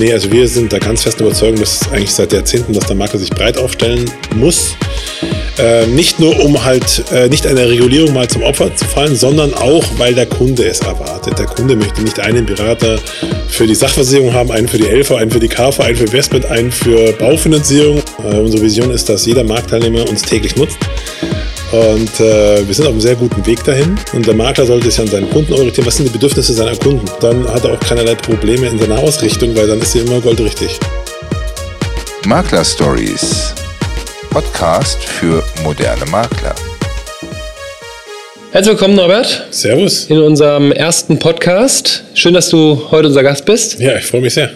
Nee, also wir sind da ganz fest überzeugt, dass eigentlich seit Jahrzehnten, dass der Makler sich breit aufstellen muss. Äh, nicht nur um halt äh, nicht einer Regulierung mal zum Opfer zu fallen, sondern auch, weil der Kunde es erwartet. Der Kunde möchte nicht einen Berater für die Sachversicherung haben, einen für die LV, einen für die KV, einen für Investment, einen für Baufinanzierung. Äh, unsere Vision ist, dass jeder Marktteilnehmer uns täglich nutzt. Und äh, wir sind auf einem sehr guten Weg dahin. Und der Makler sollte sich an seinen Kunden orientieren. Was sind die Bedürfnisse seiner Kunden? Dann hat er auch keinerlei Probleme in seiner Ausrichtung, weil dann ist sie immer goldrichtig. Makler Stories. Podcast für moderne Makler. Herzlich willkommen, Norbert. Servus. In unserem ersten Podcast. Schön, dass du heute unser Gast bist. Ja, ich freue mich sehr.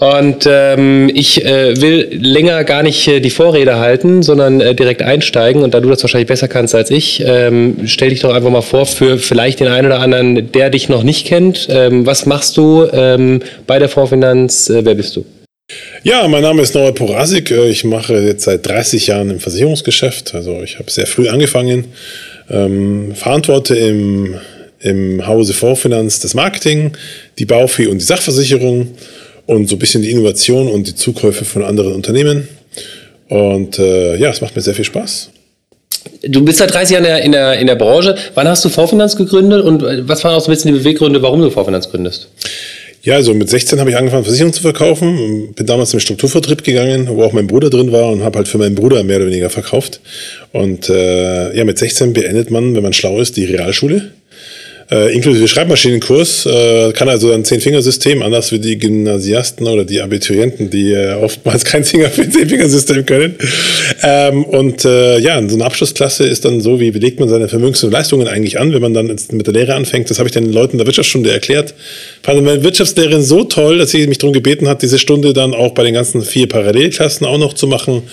Und ähm, ich äh, will länger gar nicht äh, die Vorrede halten, sondern äh, direkt einsteigen. Und da du das wahrscheinlich besser kannst als ich, ähm, stell dich doch einfach mal vor für vielleicht den einen oder anderen, der dich noch nicht kennt. Ähm, was machst du ähm, bei der Vorfinanz? Äh, wer bist du? Ja, mein Name ist Norbert Porasik. Äh, ich mache jetzt seit 30 Jahren im Versicherungsgeschäft. Also ich habe sehr früh angefangen, ähm, verantworte im, im Hause Vorfinanz das Marketing, die Baufee und die Sachversicherung und so ein bisschen die Innovation und die Zukäufe von anderen Unternehmen. Und äh, ja, es macht mir sehr viel Spaß. Du bist seit 30 Jahren in der, in der, in der Branche. Wann hast du Vorfinanz gegründet und äh, was waren auch so ein bisschen die Beweggründe, warum du Vorfinanz gründest? Ja, also mit 16 habe ich angefangen, Versicherungen zu verkaufen. Bin damals im Strukturvertrieb gegangen, wo auch mein Bruder drin war und habe halt für meinen Bruder mehr oder weniger verkauft. Und äh, ja, mit 16 beendet man, wenn man schlau ist, die Realschule äh, inklusive Schreibmaschinenkurs, äh, kann also ein Zehn-Fingersystem, anders wie die Gymnasiasten oder die Abiturienten, die äh, oftmals kein Zehn-Fingersystem können. Ähm, und äh, ja, so eine Abschlussklasse ist dann so, wie belegt man seine Vermögens- und Leistungen eigentlich an, wenn man dann mit der Lehre anfängt. Das habe ich den Leuten der Wirtschaftsstunde erklärt. Fand meine Wirtschaftslehrerin so toll, dass sie mich darum gebeten hat, diese Stunde dann auch bei den ganzen vier Parallelklassen auch noch zu machen.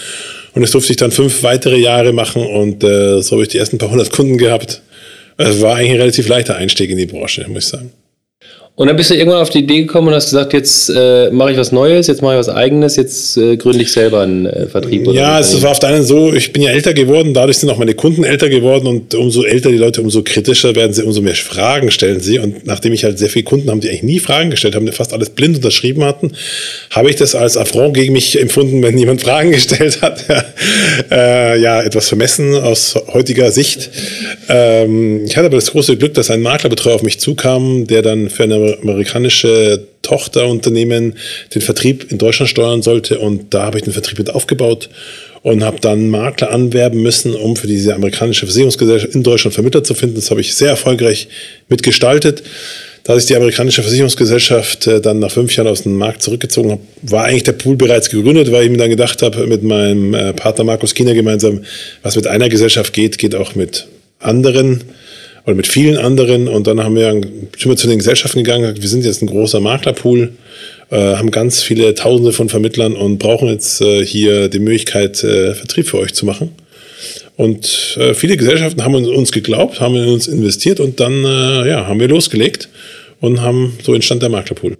Und das durfte ich dann fünf weitere Jahre machen und äh, so habe ich die ersten paar hundert Kunden gehabt. Es war eigentlich ein relativ leichter Einstieg in die Branche, muss ich sagen. Und dann bist du irgendwann auf die Idee gekommen und hast gesagt, jetzt äh, mache ich was Neues, jetzt mache ich was Eigenes, jetzt äh, gründe ich selber einen äh, Vertrieb. Oder ja, es war auf der einen so, ich bin ja älter geworden, dadurch sind auch meine Kunden älter geworden und umso älter die Leute, umso kritischer werden sie, umso mehr Fragen stellen sie. Und nachdem ich halt sehr viele Kunden haben, die eigentlich nie Fragen gestellt haben, die fast alles blind unterschrieben hatten, habe ich das als Affront gegen mich empfunden, wenn jemand Fragen gestellt hat. äh, ja, etwas vermessen aus heutiger Sicht. Ähm, ich hatte aber das große Glück, dass ein Maklerbetreuer auf mich zukam, der dann für eine amerikanische Tochterunternehmen den Vertrieb in Deutschland steuern sollte. Und da habe ich den Vertrieb mit aufgebaut und habe dann Makler anwerben müssen, um für diese amerikanische Versicherungsgesellschaft in Deutschland Vermittler zu finden. Das habe ich sehr erfolgreich mitgestaltet. Da sich die amerikanische Versicherungsgesellschaft äh, dann nach fünf Jahren aus dem Markt zurückgezogen hat, war eigentlich der Pool bereits gegründet, weil ich mir dann gedacht habe, mit meinem äh, Partner Markus Kiener gemeinsam, was mit einer Gesellschaft geht, geht auch mit anderen oder mit vielen anderen. Und dann haben wir, sind wir zu den Gesellschaften gegangen, wir sind jetzt ein großer Maklerpool, äh, haben ganz viele Tausende von Vermittlern und brauchen jetzt äh, hier die Möglichkeit, äh, Vertrieb für euch zu machen. Und äh, viele Gesellschaften haben uns geglaubt, haben in uns investiert und dann äh, ja, haben wir losgelegt und haben so entstand der Maklerpool.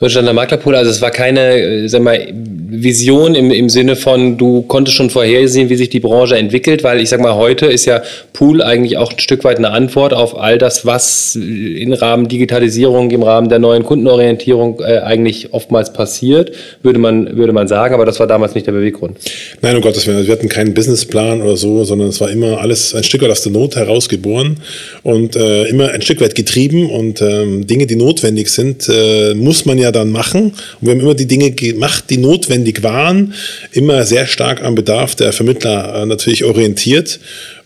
Deutschlander Maklerpool, also es war keine äh, sag mal, Vision im, im Sinne von, du konntest schon vorhersehen, wie sich die Branche entwickelt, weil ich sag mal, heute ist ja Pool eigentlich auch ein Stück weit eine Antwort auf all das, was im Rahmen Digitalisierung, im Rahmen der neuen Kundenorientierung äh, eigentlich oftmals passiert, würde man, würde man sagen, aber das war damals nicht der Beweggrund. Nein, um Gottes Willen, wir hatten keinen Businessplan oder so, sondern es war immer alles ein Stück weit aus der Not heraus geboren und äh, immer ein Stück weit getrieben. Und ähm, Dinge, die notwendig sind, äh, muss man ja dann machen. Und wir haben immer die Dinge gemacht, die notwendig waren, immer sehr stark am Bedarf der Vermittler äh, natürlich orientiert.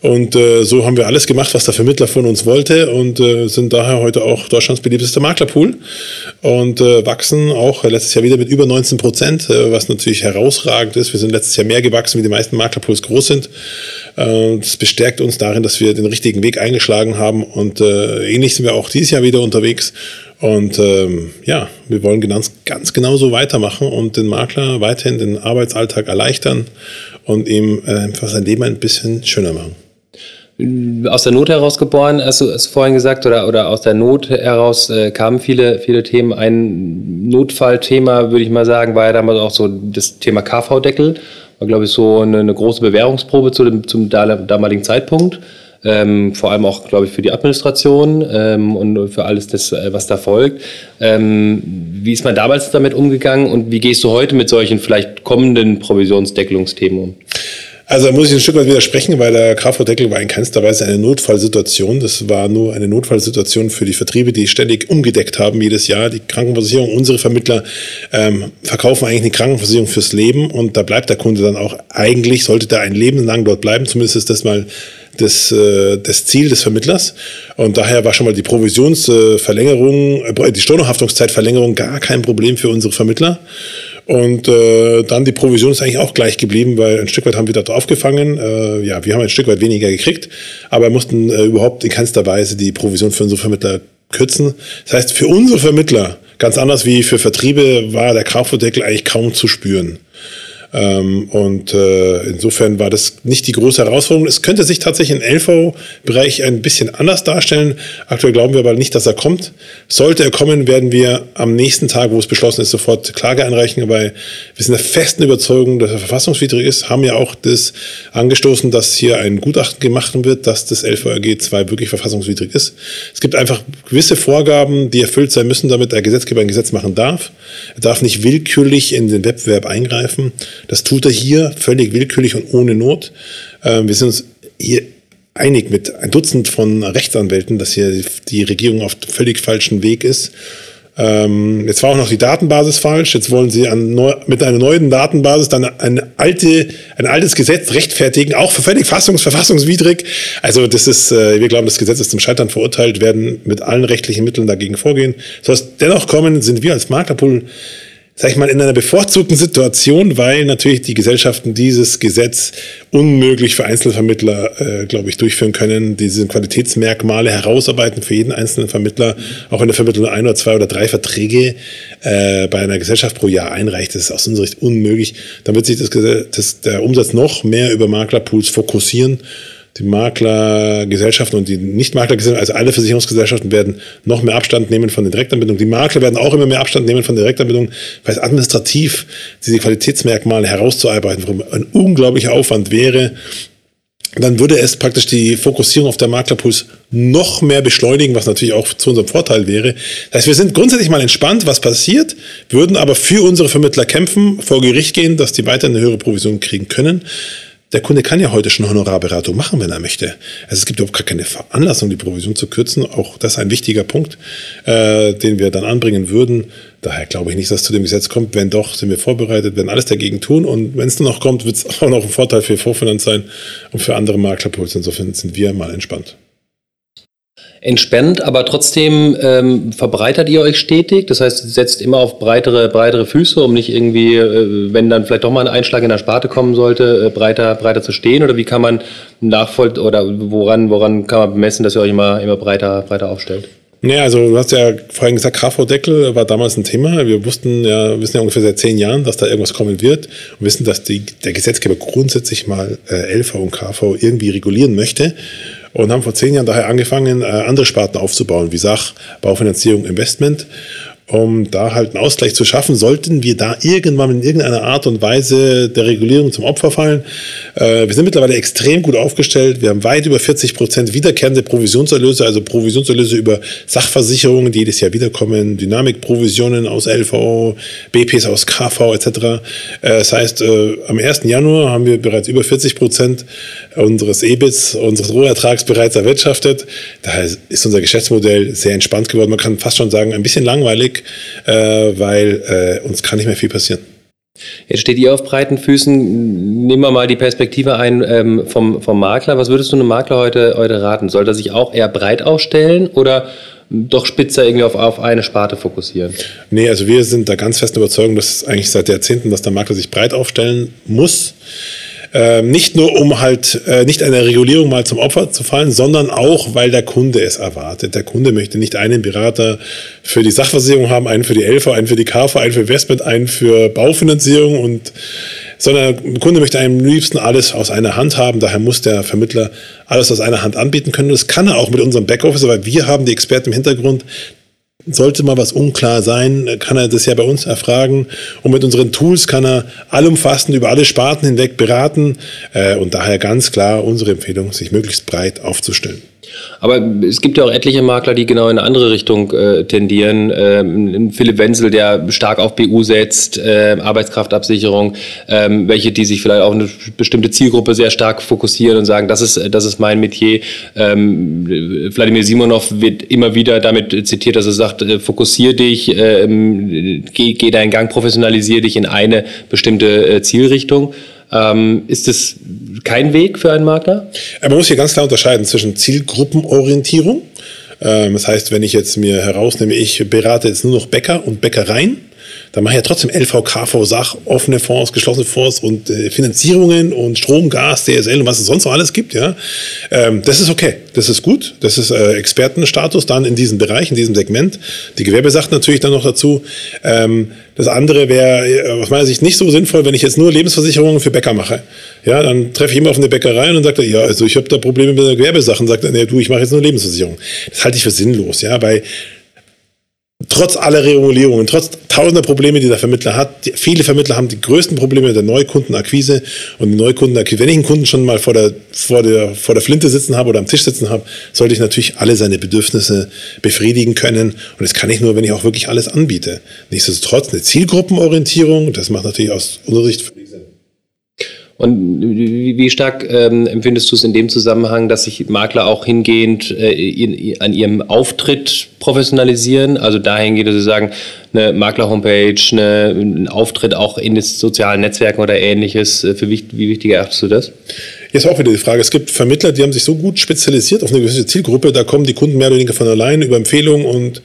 Und äh, so haben wir alles gemacht, was der Vermittler von uns wollte und äh, sind daher heute auch Deutschlands beliebtester Maklerpool und äh, wachsen auch letztes Jahr wieder mit über 19 Prozent, äh, was natürlich herausragend ist. Wir sind letztes Jahr mehr gewachsen, wie die meisten Maklerpools groß sind. Äh, das bestärkt uns darin, dass wir den richtigen Weg eingeschlagen haben und äh, ähnlich sind wir auch dieses Jahr wieder unterwegs. Und ähm, ja, wir wollen ganz, ganz genau so weitermachen und den Makler weiterhin den Arbeitsalltag erleichtern und ihm äh, sein Leben ein bisschen schöner machen aus der Not heraus geboren, hast du es vorhin gesagt, oder, oder aus der Not heraus äh, kamen viele, viele Themen. Ein Notfallthema, würde ich mal sagen, war ja damals auch so das Thema KV-Deckel. War, glaube ich, so eine, eine große Bewährungsprobe zu dem, zum damaligen Zeitpunkt. Ähm, vor allem auch, glaube ich, für die Administration ähm, und für alles, das, äh, was da folgt. Ähm, wie ist man damals damit umgegangen und wie gehst du heute mit solchen vielleicht kommenden Provisionsdeckelungsthemen um? Also da muss ich ein Stück weit widersprechen, weil der KV-Deckel war in keinster Weise eine Notfallsituation. Das war nur eine Notfallsituation für die Vertriebe, die ständig umgedeckt haben jedes Jahr. Die Krankenversicherung, unsere Vermittler ähm, verkaufen eigentlich eine Krankenversicherung fürs Leben und da bleibt der Kunde dann auch eigentlich, sollte der ein Leben lang dort bleiben, zumindest ist das mal das, äh, das Ziel des Vermittlers. Und daher war schon mal die Provisionsverlängerung, äh, die Stornohaftungszeitverlängerung gar kein Problem für unsere Vermittler. Und äh, dann die Provision ist eigentlich auch gleich geblieben, weil ein Stück weit haben wir da draufgefangen. Äh, ja, wir haben ein Stück weit weniger gekriegt, aber mussten äh, überhaupt in keinster Weise die Provision für unsere Vermittler kürzen. Das heißt, für unsere Vermittler, ganz anders wie für Vertriebe, war der Kraftverdeckel eigentlich kaum zu spüren. Ähm, und äh, insofern war das nicht die große Herausforderung. Es könnte sich tatsächlich im LV-Bereich ein bisschen anders darstellen. Aktuell glauben wir aber nicht, dass er kommt. Sollte er kommen, werden wir am nächsten Tag, wo es beschlossen ist, sofort Klage einreichen, weil wir sind der festen Überzeugung, dass er verfassungswidrig ist, haben ja auch das angestoßen, dass hier ein Gutachten gemacht wird, dass das LVRG 2 wirklich verfassungswidrig ist. Es gibt einfach gewisse Vorgaben, die erfüllt sein müssen, damit der Gesetzgeber ein Gesetz machen darf. Er darf nicht willkürlich in den Wettbewerb eingreifen. Das tut er hier völlig willkürlich und ohne Not. Ähm, wir sind uns hier einig mit ein Dutzend von Rechtsanwälten, dass hier die Regierung auf völlig falschen Weg ist. Ähm, jetzt war auch noch die Datenbasis falsch. Jetzt wollen sie an, mit einer neuen Datenbasis dann eine alte, ein altes Gesetz rechtfertigen, auch völlig fassungs verfassungswidrig. Also das ist, äh, wir glauben, das Gesetz ist zum Scheitern verurteilt, werden mit allen rechtlichen Mitteln dagegen vorgehen. Soll es dennoch kommen, sind wir als Maklerpool sag ich mal, in einer bevorzugten Situation, weil natürlich die Gesellschaften dieses Gesetz unmöglich für Einzelvermittler, äh, glaube ich, durchführen können, diese Qualitätsmerkmale herausarbeiten für jeden einzelnen Vermittler, auch wenn der Vermittler nur ein oder zwei oder drei Verträge äh, bei einer Gesellschaft pro Jahr einreicht. Das ist aus unserer Sicht unmöglich. Dann wird sich das, das, der Umsatz noch mehr über Maklerpools fokussieren die Maklergesellschaften und die Nicht-Maklergesellschaften, also alle Versicherungsgesellschaften werden noch mehr Abstand nehmen von den Direktanbindungen. Die Makler werden auch immer mehr Abstand nehmen von der Direktanbindung, weil es administrativ diese Qualitätsmerkmale herauszuarbeiten ein unglaublicher Aufwand wäre. Dann würde es praktisch die Fokussierung auf der Maklerpuls noch mehr beschleunigen, was natürlich auch zu unserem Vorteil wäre. Das heißt, wir sind grundsätzlich mal entspannt, was passiert, würden aber für unsere Vermittler kämpfen, vor Gericht gehen, dass die weiter eine höhere Provision kriegen können der Kunde kann ja heute schon Honorarberatung machen, wenn er möchte. Also es gibt überhaupt gar keine Veranlassung, die Provision zu kürzen. Auch das ist ein wichtiger Punkt, äh, den wir dann anbringen würden. Daher glaube ich nicht, dass es zu dem Gesetz kommt. Wenn doch, sind wir vorbereitet, werden alles dagegen tun. Und wenn es nur noch kommt, wird es auch noch ein Vorteil für Vorfinanz sein und für andere Maklerpools. Insofern sind wir mal entspannt entspannt, aber trotzdem ähm, verbreitert ihr euch stetig. Das heißt, setzt immer auf breitere, breitere Füße, um nicht irgendwie, äh, wenn dann vielleicht doch mal ein Einschlag in der Sparte kommen sollte, äh, breiter, breiter zu stehen. Oder wie kann man nachvollziehen oder woran, woran kann man bemessen, dass ihr euch immer, immer breiter, breiter aufstellt? Ja, also du hast ja vorhin gesagt, KV-Deckel war damals ein Thema. Wir wussten ja, wissen ja ungefähr seit zehn Jahren, dass da irgendwas kommen wird und wissen, dass die, der Gesetzgeber grundsätzlich mal äh, LV und KV irgendwie regulieren möchte und haben vor zehn Jahren daher angefangen, äh, andere Sparten aufzubauen, wie Sach, Baufinanzierung, Investment um da halt einen Ausgleich zu schaffen, sollten wir da irgendwann in irgendeiner Art und Weise der Regulierung zum Opfer fallen. Äh, wir sind mittlerweile extrem gut aufgestellt. Wir haben weit über 40 Prozent wiederkehrende Provisionserlöse, also Provisionserlöse über Sachversicherungen, die jedes Jahr wiederkommen, Dynamikprovisionen aus LV, BPs aus KV etc. Äh, das heißt, äh, am 1. Januar haben wir bereits über 40 Prozent unseres EBITs, unseres Rohertrags bereits erwirtschaftet. Daher ist unser Geschäftsmodell sehr entspannt geworden. Man kann fast schon sagen, ein bisschen langweilig Augenblick, äh, weil äh, uns kann nicht mehr viel passieren. Jetzt steht ihr auf breiten Füßen. Nehmen wir mal die Perspektive ein ähm, vom, vom Makler. Was würdest du einem Makler heute, heute raten? Soll er sich auch eher breit aufstellen oder doch spitzer irgendwie auf, auf eine Sparte fokussieren? Nee, also wir sind da ganz fest überzeugt, dass eigentlich seit Jahrzehnten, dass der Makler sich breit aufstellen muss. Ähm, nicht nur, um halt äh, nicht einer Regulierung mal zum Opfer zu fallen, sondern auch, weil der Kunde es erwartet. Der Kunde möchte nicht einen Berater für die Sachversicherung haben, einen für die LV, einen für die KV, einen für Investment, einen für Baufinanzierung und sondern der Kunde möchte am liebsten alles aus einer Hand haben. Daher muss der Vermittler alles aus einer Hand anbieten können. Das kann er auch mit unserem Backoffice, weil wir haben die Experten im Hintergrund, sollte mal was unklar sein, kann er das ja bei uns erfragen. Und mit unseren Tools kann er allumfassend über alle Sparten hinweg beraten. Äh, und daher ganz klar unsere Empfehlung, sich möglichst breit aufzustellen. Aber es gibt ja auch etliche Makler, die genau in eine andere Richtung äh, tendieren. Ähm, Philipp Wenzel, der stark auf BU setzt, äh, Arbeitskraftabsicherung, ähm, welche, die sich vielleicht auf eine bestimmte Zielgruppe sehr stark fokussieren und sagen, das ist, das ist mein Metier. Ähm, Wladimir Simonov wird immer wieder damit zitiert, dass er sagt, äh, fokussier dich, äh, geh, geh deinen Gang, professionalisier dich in eine bestimmte äh, Zielrichtung. Ähm, ist das kein Weg für einen Makler? Man muss hier ganz klar unterscheiden zwischen Zielgruppenorientierung. Ähm, das heißt, wenn ich jetzt mir herausnehme, ich berate jetzt nur noch Bäcker und Bäckereien, dann mache ich ja trotzdem LV, KV, Sach, offene Fonds, geschlossene Fonds und äh, Finanzierungen und Strom, Gas, DSL und was es sonst noch alles gibt. Ja, ähm, das ist okay, das ist gut, das ist äh, Expertenstatus dann in diesem Bereich, in diesem Segment. Die Gewerbe sagt natürlich dann noch dazu. Ähm, das andere wäre äh, aus meiner Sicht nicht so sinnvoll, wenn ich jetzt nur Lebensversicherungen für Bäcker mache. Ja, dann treffe ich immer auf eine Bäckerei und sagt er, ja, also ich habe da Probleme mit der Gewerbesachen. Sagt er, nee, du, ich mache jetzt nur Lebensversicherung. Das halte ich für sinnlos. Ja, bei trotz aller Regulierungen, trotz tausender Probleme, die der Vermittler hat, die, viele Vermittler haben die größten Probleme der Neukundenakquise und die Neukundenakquise. Wenn ich einen Kunden schon mal vor der, vor der, vor der Flinte sitzen habe oder am Tisch sitzen habe, sollte ich natürlich alle seine Bedürfnisse befriedigen können. Und das kann ich nur, wenn ich auch wirklich alles anbiete. Nichtsdestotrotz eine Zielgruppenorientierung, das macht natürlich aus unserer Sicht und wie stark ähm, empfindest du es in dem Zusammenhang, dass sich Makler auch hingehend äh, in, an ihrem Auftritt professionalisieren? Also dahingehend, dass sie sagen, eine Makler-Homepage, eine, ein Auftritt auch in den sozialen Netzwerken oder ähnliches. Äh, für wie, wie wichtig erachtest du das? Jetzt auch wieder die Frage. Es gibt Vermittler, die haben sich so gut spezialisiert auf eine gewisse Zielgruppe, da kommen die Kunden mehr oder weniger von allein über Empfehlungen und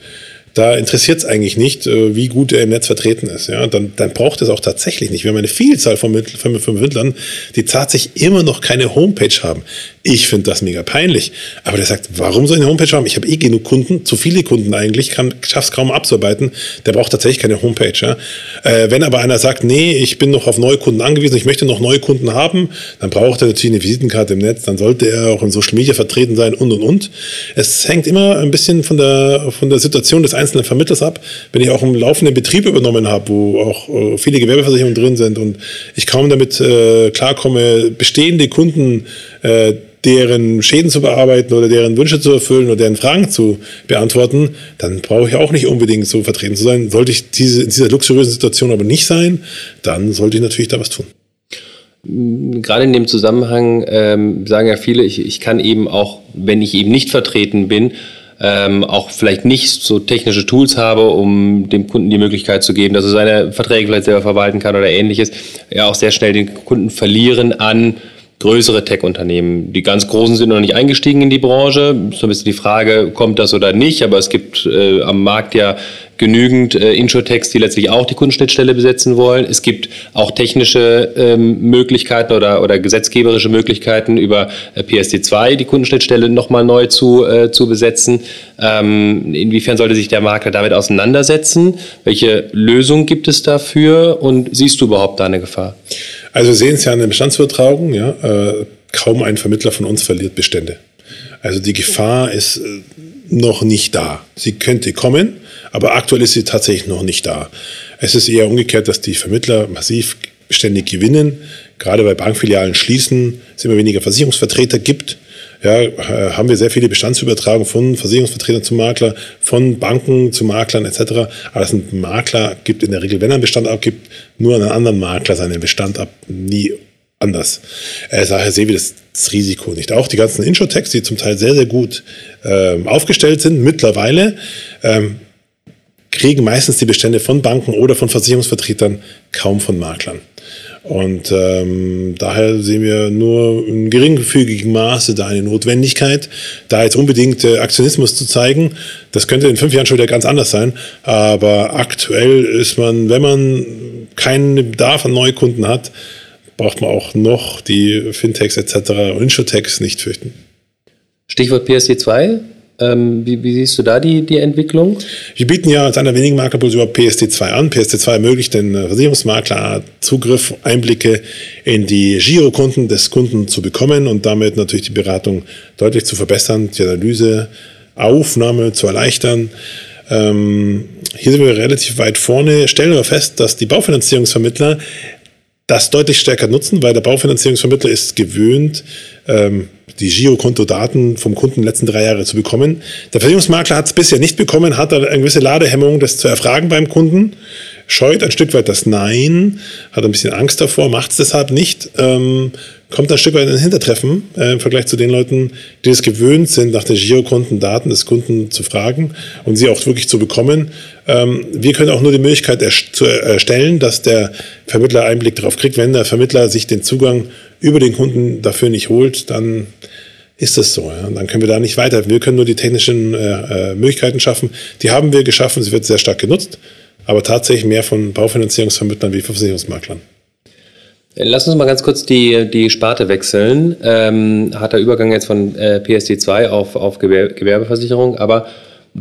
da interessiert es eigentlich nicht, äh, wie gut er im Netz vertreten ist. Ja, dann, dann braucht es auch tatsächlich nicht. Wir haben eine Vielzahl von Vermittlern, die tatsächlich immer noch keine Homepage haben. Ich finde das mega peinlich. Aber der sagt, warum soll ich eine Homepage haben? Ich habe eh genug Kunden, zu viele Kunden eigentlich, kann es kaum abzuarbeiten. Der braucht tatsächlich keine Homepage. Ja? Äh, wenn aber einer sagt, nee, ich bin noch auf neue Kunden angewiesen, ich möchte noch neue Kunden haben, dann braucht er natürlich eine Visitenkarte im Netz, dann sollte er auch in Social Media vertreten sein und und und. Es hängt immer ein bisschen von der, von der Situation des einzelnen Vermittlers ab. Wenn ich auch einen laufenden Betrieb übernommen habe, wo auch äh, viele Gewerbeversicherungen drin sind und ich kaum damit äh, klarkomme, bestehende Kunden äh, deren Schäden zu bearbeiten oder deren Wünsche zu erfüllen oder deren Fragen zu beantworten, dann brauche ich auch nicht unbedingt so vertreten zu sein. Sollte ich diese, in dieser luxuriösen Situation aber nicht sein, dann sollte ich natürlich da was tun. Gerade in dem Zusammenhang ähm, sagen ja viele, ich, ich kann eben auch, wenn ich eben nicht vertreten bin, ähm, auch vielleicht nicht so technische Tools habe, um dem Kunden die Möglichkeit zu geben, dass er seine Verträge vielleicht selber verwalten kann oder ähnliches, ja auch sehr schnell den Kunden verlieren an größere Tech-Unternehmen. Die ganz großen sind noch nicht eingestiegen in die Branche. So ein bisschen die Frage, kommt das oder nicht? Aber es gibt äh, am Markt ja genügend äh, Insurtechs, die letztlich auch die Kundenschnittstelle besetzen wollen. Es gibt auch technische ähm, Möglichkeiten oder, oder gesetzgeberische Möglichkeiten über äh, PSD2 die Kundenschnittstelle nochmal neu zu, äh, zu besetzen. Ähm, inwiefern sollte sich der Makler damit auseinandersetzen? Welche Lösung gibt es dafür und siehst du überhaupt da eine Gefahr? Also wir sehen es ja an der Bestandsübertragung, ja, äh, kaum ein Vermittler von uns verliert Bestände. Also die Gefahr ist äh, noch nicht da. Sie könnte kommen, aber aktuell ist sie tatsächlich noch nicht da. Es ist eher umgekehrt, dass die Vermittler massiv Bestände gewinnen. Gerade bei Bankfilialen schließen, es immer weniger Versicherungsvertreter gibt. Ja, äh, haben wir sehr viele Bestandsübertragungen von Versicherungsvertretern zu Makler, von Banken zu Maklern etc. Aber das ein Makler gibt in der Regel, wenn er einen Bestand abgibt, nur an einen anderen Makler seinen Bestand ab, nie anders. Äh, daher sehen wir das, das, Risiko nicht. Auch die ganzen Insurtechs, die zum Teil sehr, sehr gut ähm, aufgestellt sind, mittlerweile ähm, kriegen meistens die Bestände von Banken oder von Versicherungsvertretern kaum von Maklern. Und ähm, daher sehen wir nur in geringfügigem Maße da eine Notwendigkeit, da jetzt unbedingt äh, Aktionismus zu zeigen. Das könnte in fünf Jahren schon wieder ganz anders sein. Aber aktuell ist man, wenn man keinen Bedarf an Neukunden hat, braucht man auch noch die Fintechs etc. und Insurtechs nicht fürchten. Stichwort PSD2. Ähm, wie, wie, siehst du da die, die Entwicklung? Wir bieten ja als einer wenigen Maklerpools über PSD2 an. PSD2 ermöglicht den Versicherungsmakler Zugriff, Einblicke in die Girokunden des Kunden zu bekommen und damit natürlich die Beratung deutlich zu verbessern, die Analyse, Aufnahme zu erleichtern. Ähm, hier sind wir relativ weit vorne, stellen wir fest, dass die Baufinanzierungsvermittler das deutlich stärker nutzen, weil der Baufinanzierungsvermittler ist gewöhnt, ähm, die Girokonto-Daten vom Kunden letzten drei Jahre zu bekommen. Der Versicherungsmakler hat es bisher nicht bekommen, hat eine gewisse Ladehemmung, das zu erfragen beim Kunden, scheut ein Stück weit das Nein, hat ein bisschen Angst davor, macht es deshalb nicht, ähm, kommt ein Stück weit in ein Hintertreffen äh, im Vergleich zu den Leuten, die es gewöhnt sind, nach den Girokontendaten des Kunden zu fragen und sie auch wirklich zu bekommen. Ähm, wir können auch nur die Möglichkeit zu erstellen, dass der Vermittler Einblick darauf kriegt. Wenn der Vermittler sich den Zugang über den Kunden dafür nicht holt, dann ist das so. Ja? Dann können wir da nicht weiter. Wir können nur die technischen äh, äh, Möglichkeiten schaffen. Die haben wir geschaffen. Sie wird sehr stark genutzt, aber tatsächlich mehr von Baufinanzierungsvermittlern wie von Versicherungsmaklern. Lass uns mal ganz kurz die, die Sparte wechseln. Ähm, hat der Übergang jetzt von äh, PSD2 auf, auf Gewerbeversicherung, aber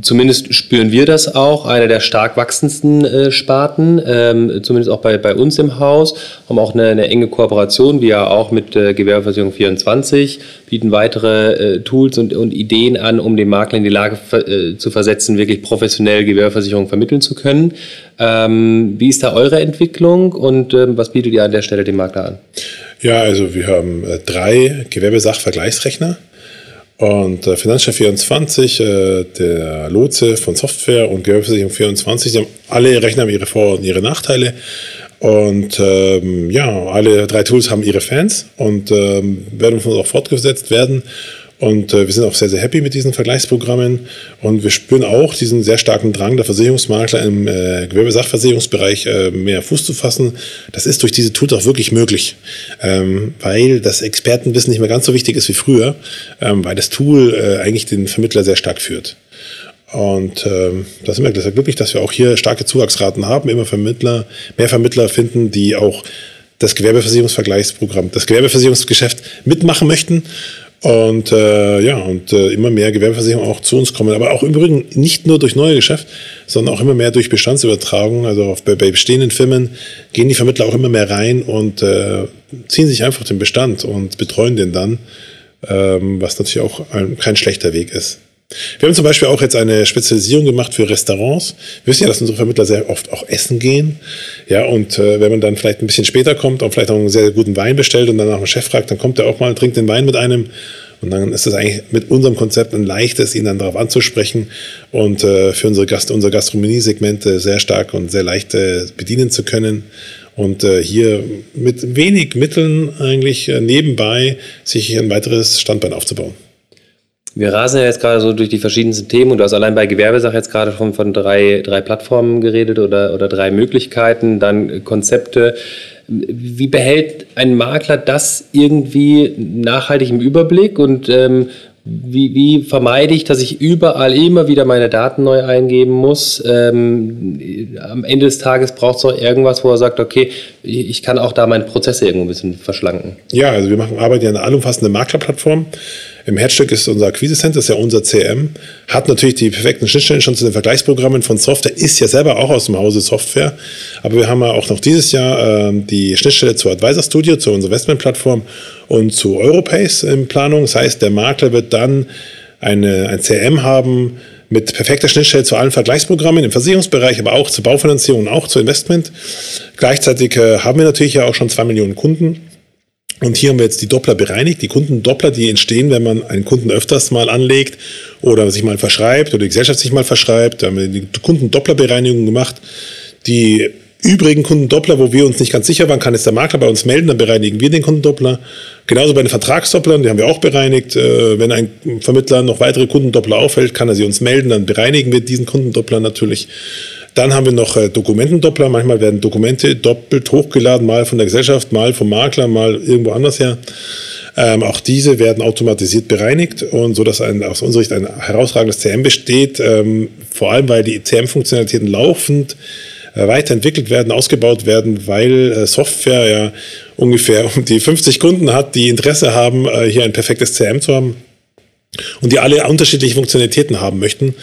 Zumindest spüren wir das auch, eine der stark wachsendsten äh, Sparten, ähm, zumindest auch bei, bei uns im Haus, haben auch eine, eine enge Kooperation, wie ja auch mit äh, Gewerbeversicherung 24, bieten weitere äh, Tools und, und Ideen an, um den Makler in die Lage äh, zu versetzen, wirklich professionell Gewerbeversicherung vermitteln zu können. Ähm, wie ist da eure Entwicklung und ähm, was bietet ihr an der Stelle dem Makler an? Ja, also wir haben äh, drei Gewerbesachvergleichsrechner und äh, Finanzchef 24, äh, der Lotse von Software und Gewerbeversicherung 24, die haben alle Rechner haben ihre Vor- und ihre Nachteile. Und ähm, ja, alle drei Tools haben ihre Fans und ähm, werden von uns auch fortgesetzt werden. Und äh, wir sind auch sehr, sehr happy mit diesen Vergleichsprogrammen. Und wir spüren auch diesen sehr starken Drang der Versicherungsmakler im äh, Gewerbesachversicherungsbereich äh, mehr Fuß zu fassen. Das ist durch diese Tools auch wirklich möglich, ähm, weil das Expertenwissen nicht mehr ganz so wichtig ist wie früher, ähm, weil das Tool äh, eigentlich den Vermittler sehr stark führt. Und ähm, da sind wir sehr glücklich, dass wir auch hier starke Zuwachsraten haben, immer Vermittler, mehr Vermittler finden, die auch das Gewerbeversicherungsvergleichsprogramm, das Gewerbeversicherungsgeschäft mitmachen möchten und äh, ja, und äh, immer mehr Gewerbeversicherungen auch zu uns kommen. Aber auch im Übrigen nicht nur durch neue Geschäft, sondern auch immer mehr durch Bestandsübertragung. Also auf, bei, bei bestehenden Firmen gehen die Vermittler auch immer mehr rein und äh, ziehen sich einfach den Bestand und betreuen den dann, ähm, was natürlich auch ein, kein schlechter Weg ist. Wir haben zum Beispiel auch jetzt eine Spezialisierung gemacht für Restaurants. Wir wissen ja, dass unsere Vermittler sehr oft auch essen gehen. Ja, und äh, wenn man dann vielleicht ein bisschen später kommt und vielleicht auch einen sehr guten Wein bestellt und dann nach dem Chef fragt, dann kommt er auch mal, trinkt den Wein mit einem. Und dann ist es eigentlich mit unserem Konzept ein leichtes, ihn dann darauf anzusprechen und äh, für unsere Gast, unser Gastronomie-Segmente sehr stark und sehr leicht äh, bedienen zu können und äh, hier mit wenig Mitteln eigentlich äh, nebenbei sich ein weiteres Standbein aufzubauen. Wir rasen ja jetzt gerade so durch die verschiedensten Themen und du hast allein bei Gewerbesache jetzt gerade von, von drei, drei Plattformen geredet oder, oder drei Möglichkeiten, dann Konzepte. Wie behält ein Makler das irgendwie nachhaltig im Überblick und ähm, wie, wie vermeide ich, dass ich überall immer wieder meine Daten neu eingeben muss? Ähm, am Ende des Tages braucht es auch irgendwas, wo er sagt, okay, ich kann auch da meine Prozesse irgendwo ein bisschen verschlanken. Ja, also wir machen, arbeiten ja eine allumfassende Maklerplattform. Im Herzstück ist unser Akquise Center, ist ja unser CM, hat natürlich die perfekten Schnittstellen schon zu den Vergleichsprogrammen von Software, ist ja selber auch aus dem Hause Software, aber wir haben ja auch noch dieses Jahr äh, die Schnittstelle zur Advisor Studio, zu unserer Investmentplattform und zu Europace in Planung. Das heißt, der Makler wird dann eine, ein CM haben, mit perfekter Schnittstelle zu allen Vergleichsprogrammen im Versicherungsbereich, aber auch zur Baufinanzierung und auch zu Investment. Gleichzeitig äh, haben wir natürlich ja auch schon zwei Millionen Kunden und hier haben wir jetzt die Doppler bereinigt. Die Kundendoppler, die entstehen, wenn man einen Kunden öfters mal anlegt oder sich mal verschreibt oder die Gesellschaft sich mal verschreibt. Da haben wir die Kundendopplerbereinigung gemacht. Die übrigen Kundendoppler, wo wir uns nicht ganz sicher waren, kann es der Makler bei uns melden, dann bereinigen wir den Kundendoppler. Genauso bei den Vertragsdopplern, die haben wir auch bereinigt. Äh, wenn ein Vermittler noch weitere Kundendoppler auffällt, kann er sie uns melden, dann bereinigen wir diesen Kundendoppler natürlich. Dann haben wir noch äh, Dokumentendoppler. Manchmal werden Dokumente doppelt hochgeladen, mal von der Gesellschaft, mal vom Makler, mal irgendwo anders her. Ähm, auch diese werden automatisiert bereinigt und so, dass ein, aus unserer Sicht ein herausragendes CM besteht. Ähm, vor allem, weil die CM-Funktionalitäten laufend weiterentwickelt werden, ausgebaut werden, weil äh, Software ja ungefähr um die 50 Kunden hat, die Interesse haben, äh, hier ein perfektes CM zu haben und die alle unterschiedliche Funktionalitäten haben möchten.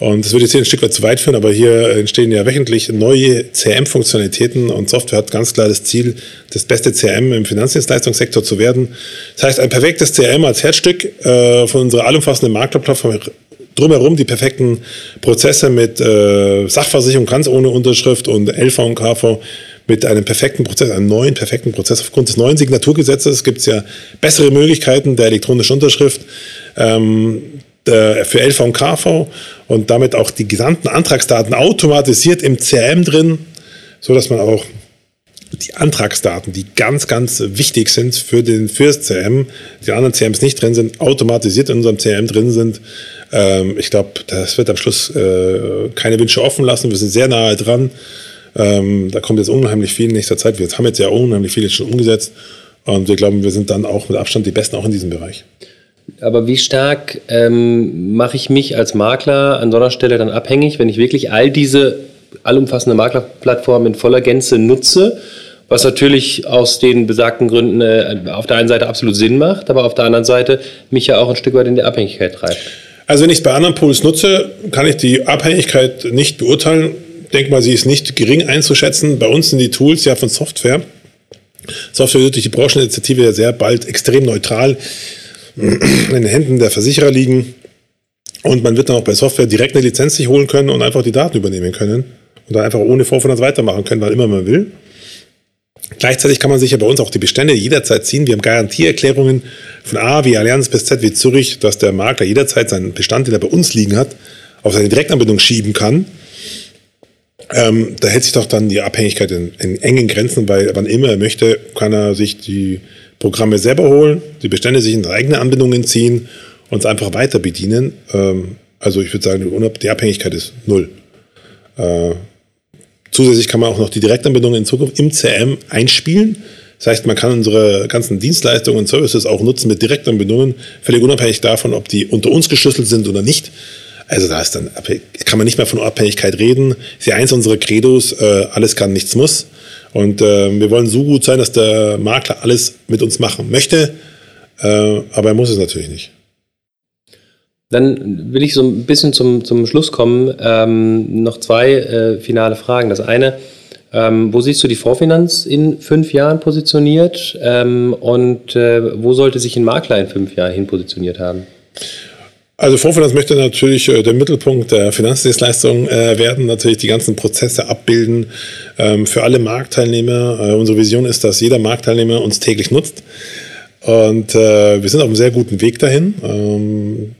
Und das würde jetzt hier ein Stück weit zu weit führen, aber hier entstehen ja wöchentlich neue CRM-Funktionalitäten und Software hat ganz klar das Ziel, das beste CRM im Finanzdienstleistungssektor zu werden. Das heißt, ein perfektes CRM als Herzstück äh, von unserer allumfassenden Maklerplattform drumherum die perfekten Prozesse mit äh, Sachversicherung ganz ohne Unterschrift und LV und KV mit einem perfekten Prozess, einem neuen perfekten Prozess. Aufgrund des neuen Signaturgesetzes gibt es ja bessere Möglichkeiten der elektronischen Unterschrift ähm, der, für LV und KV und damit auch die gesamten Antragsdaten automatisiert im CRM drin, so dass man auch die Antragsdaten, die ganz, ganz wichtig sind für, den, für das CRM, die anderen CRMs nicht drin sind, automatisiert in unserem CRM drin sind. Ähm, ich glaube, das wird am Schluss äh, keine Wünsche offen lassen. Wir sind sehr nahe dran. Ähm, da kommt jetzt unheimlich viel in nächster Zeit. Wir haben jetzt ja unheimlich viel schon umgesetzt. Und wir glauben, wir sind dann auch mit Abstand die Besten auch in diesem Bereich. Aber wie stark ähm, mache ich mich als Makler an so einer Stelle dann abhängig, wenn ich wirklich all diese allumfassende Maklerplattform in voller Gänze nutze? Was natürlich aus den besagten Gründen äh, auf der einen Seite absolut Sinn macht, aber auf der anderen Seite mich ja auch ein Stück weit in die Abhängigkeit treibt. Also wenn ich es bei anderen Pools nutze, kann ich die Abhängigkeit nicht beurteilen. Denke mal, sie ist nicht gering einzuschätzen. Bei uns sind die Tools ja von Software. Software wird durch die Brancheninitiative ja sehr bald extrem neutral in den Händen der Versicherer liegen. Und man wird dann auch bei Software direkt eine Lizenz sich holen können und einfach die Daten übernehmen können. Und dann einfach ohne Vorfinanz weitermachen können, wann immer man will. Gleichzeitig kann man sich ja bei uns auch die Bestände jederzeit ziehen. Wir haben Garantieerklärungen von A wie Allianz bis Z wie Zürich, dass der Makler jederzeit seinen Bestand, den er bei uns liegen hat, auf seine Direktanbindung schieben kann. Ähm, da hält sich doch dann die Abhängigkeit in, in, engen Grenzen, weil wann immer er möchte, kann er sich die Programme selber holen, die Bestände sich in eigene Anbindungen ziehen und es einfach weiter bedienen. Ähm, also ich würde sagen, die Abhängigkeit ist null. Äh, Zusätzlich kann man auch noch die Direktanbindung in Zukunft im CRM einspielen. Das heißt, man kann unsere ganzen Dienstleistungen und Services auch nutzen mit Direktanbindungen, völlig unabhängig davon, ob die unter uns geschlüsselt sind oder nicht. Also da ist dann, kann man nicht mehr von Abhängigkeit reden. Das ist ja eins unserer Credos, äh, alles kann, nichts muss. Und äh, wir wollen so gut sein, dass der Makler alles mit uns machen möchte, äh, aber er muss es natürlich nicht. Dann will ich so ein bisschen zum, zum Schluss kommen. Ähm, noch zwei äh, finale Fragen. Das eine, ähm, wo siehst du die Vorfinanz in fünf Jahren positioniert ähm, und äh, wo sollte sich ein Makler in fünf Jahren hin positioniert haben? Also Vorfinanz möchte natürlich äh, der Mittelpunkt der Finanzdienstleistung äh, werden, natürlich die ganzen Prozesse abbilden ähm, für alle Marktteilnehmer. Äh, unsere Vision ist, dass jeder Marktteilnehmer uns täglich nutzt. Und wir sind auf einem sehr guten Weg dahin.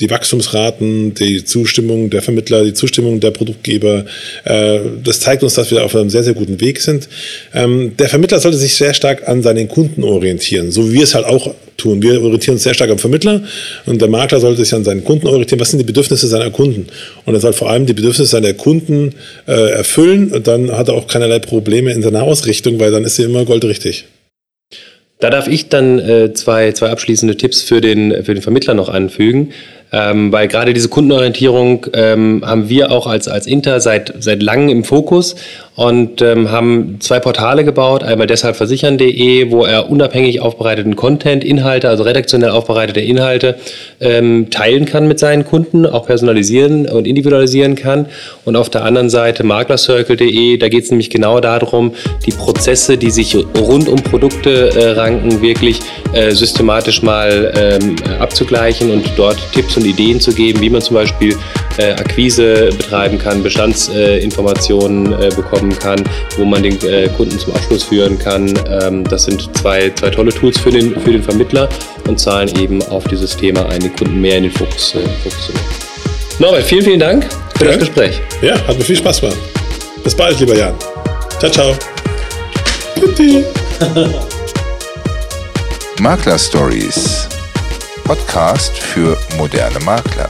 Die Wachstumsraten, die Zustimmung der Vermittler, die Zustimmung der Produktgeber, äh, das zeigt uns, dass wir auf einem sehr, sehr guten Weg sind. Ähm, der Vermittler sollte sich sehr stark an seinen Kunden orientieren, so wie wir es halt auch tun. Wir orientieren uns sehr stark am Vermittler und der Makler sollte sich an seinen Kunden orientieren. Was sind die Bedürfnisse seiner Kunden? Und er soll vor allem die Bedürfnisse seiner Kunden äh, erfüllen und dann hat er auch keinerlei Probleme in seiner Ausrichtung, weil dann ist er immer goldrichtig. Da darf ich dann äh, zwei, zwei abschließende Tipps für den, für den Vermittler noch anfügen. Ähm, weil gerade diese Kundenorientierung ähm, haben wir auch als, als Inter seit, seit langem im Fokus und ähm, haben zwei Portale gebaut. Einmal deshalb versichern.de, wo er unabhängig aufbereiteten Content, Inhalte, also redaktionell aufbereitete Inhalte ähm, teilen kann mit seinen Kunden, auch personalisieren und individualisieren kann. Und auf der anderen Seite maklercircle.de, da geht es nämlich genau darum, die Prozesse, die sich rund um Produkte äh, ranken, wirklich äh, systematisch mal ähm, abzugleichen und dort Tipps und und Ideen zu geben, wie man zum Beispiel äh, Akquise betreiben kann, Bestandsinformationen äh, bekommen kann, wo man den äh, Kunden zum Abschluss führen kann. Ähm, das sind zwei, zwei tolle Tools für den, für den Vermittler und zahlen eben auf dieses Thema ein, den Kunden mehr in den Fokus, äh, Fokus zu nehmen. Norbert, vielen, vielen Dank für ja. das Gespräch. Ja, hat mir viel Spaß gemacht. Bis bald, lieber Jan. Ciao, ciao. Makler Stories Podcast für moderne Makler.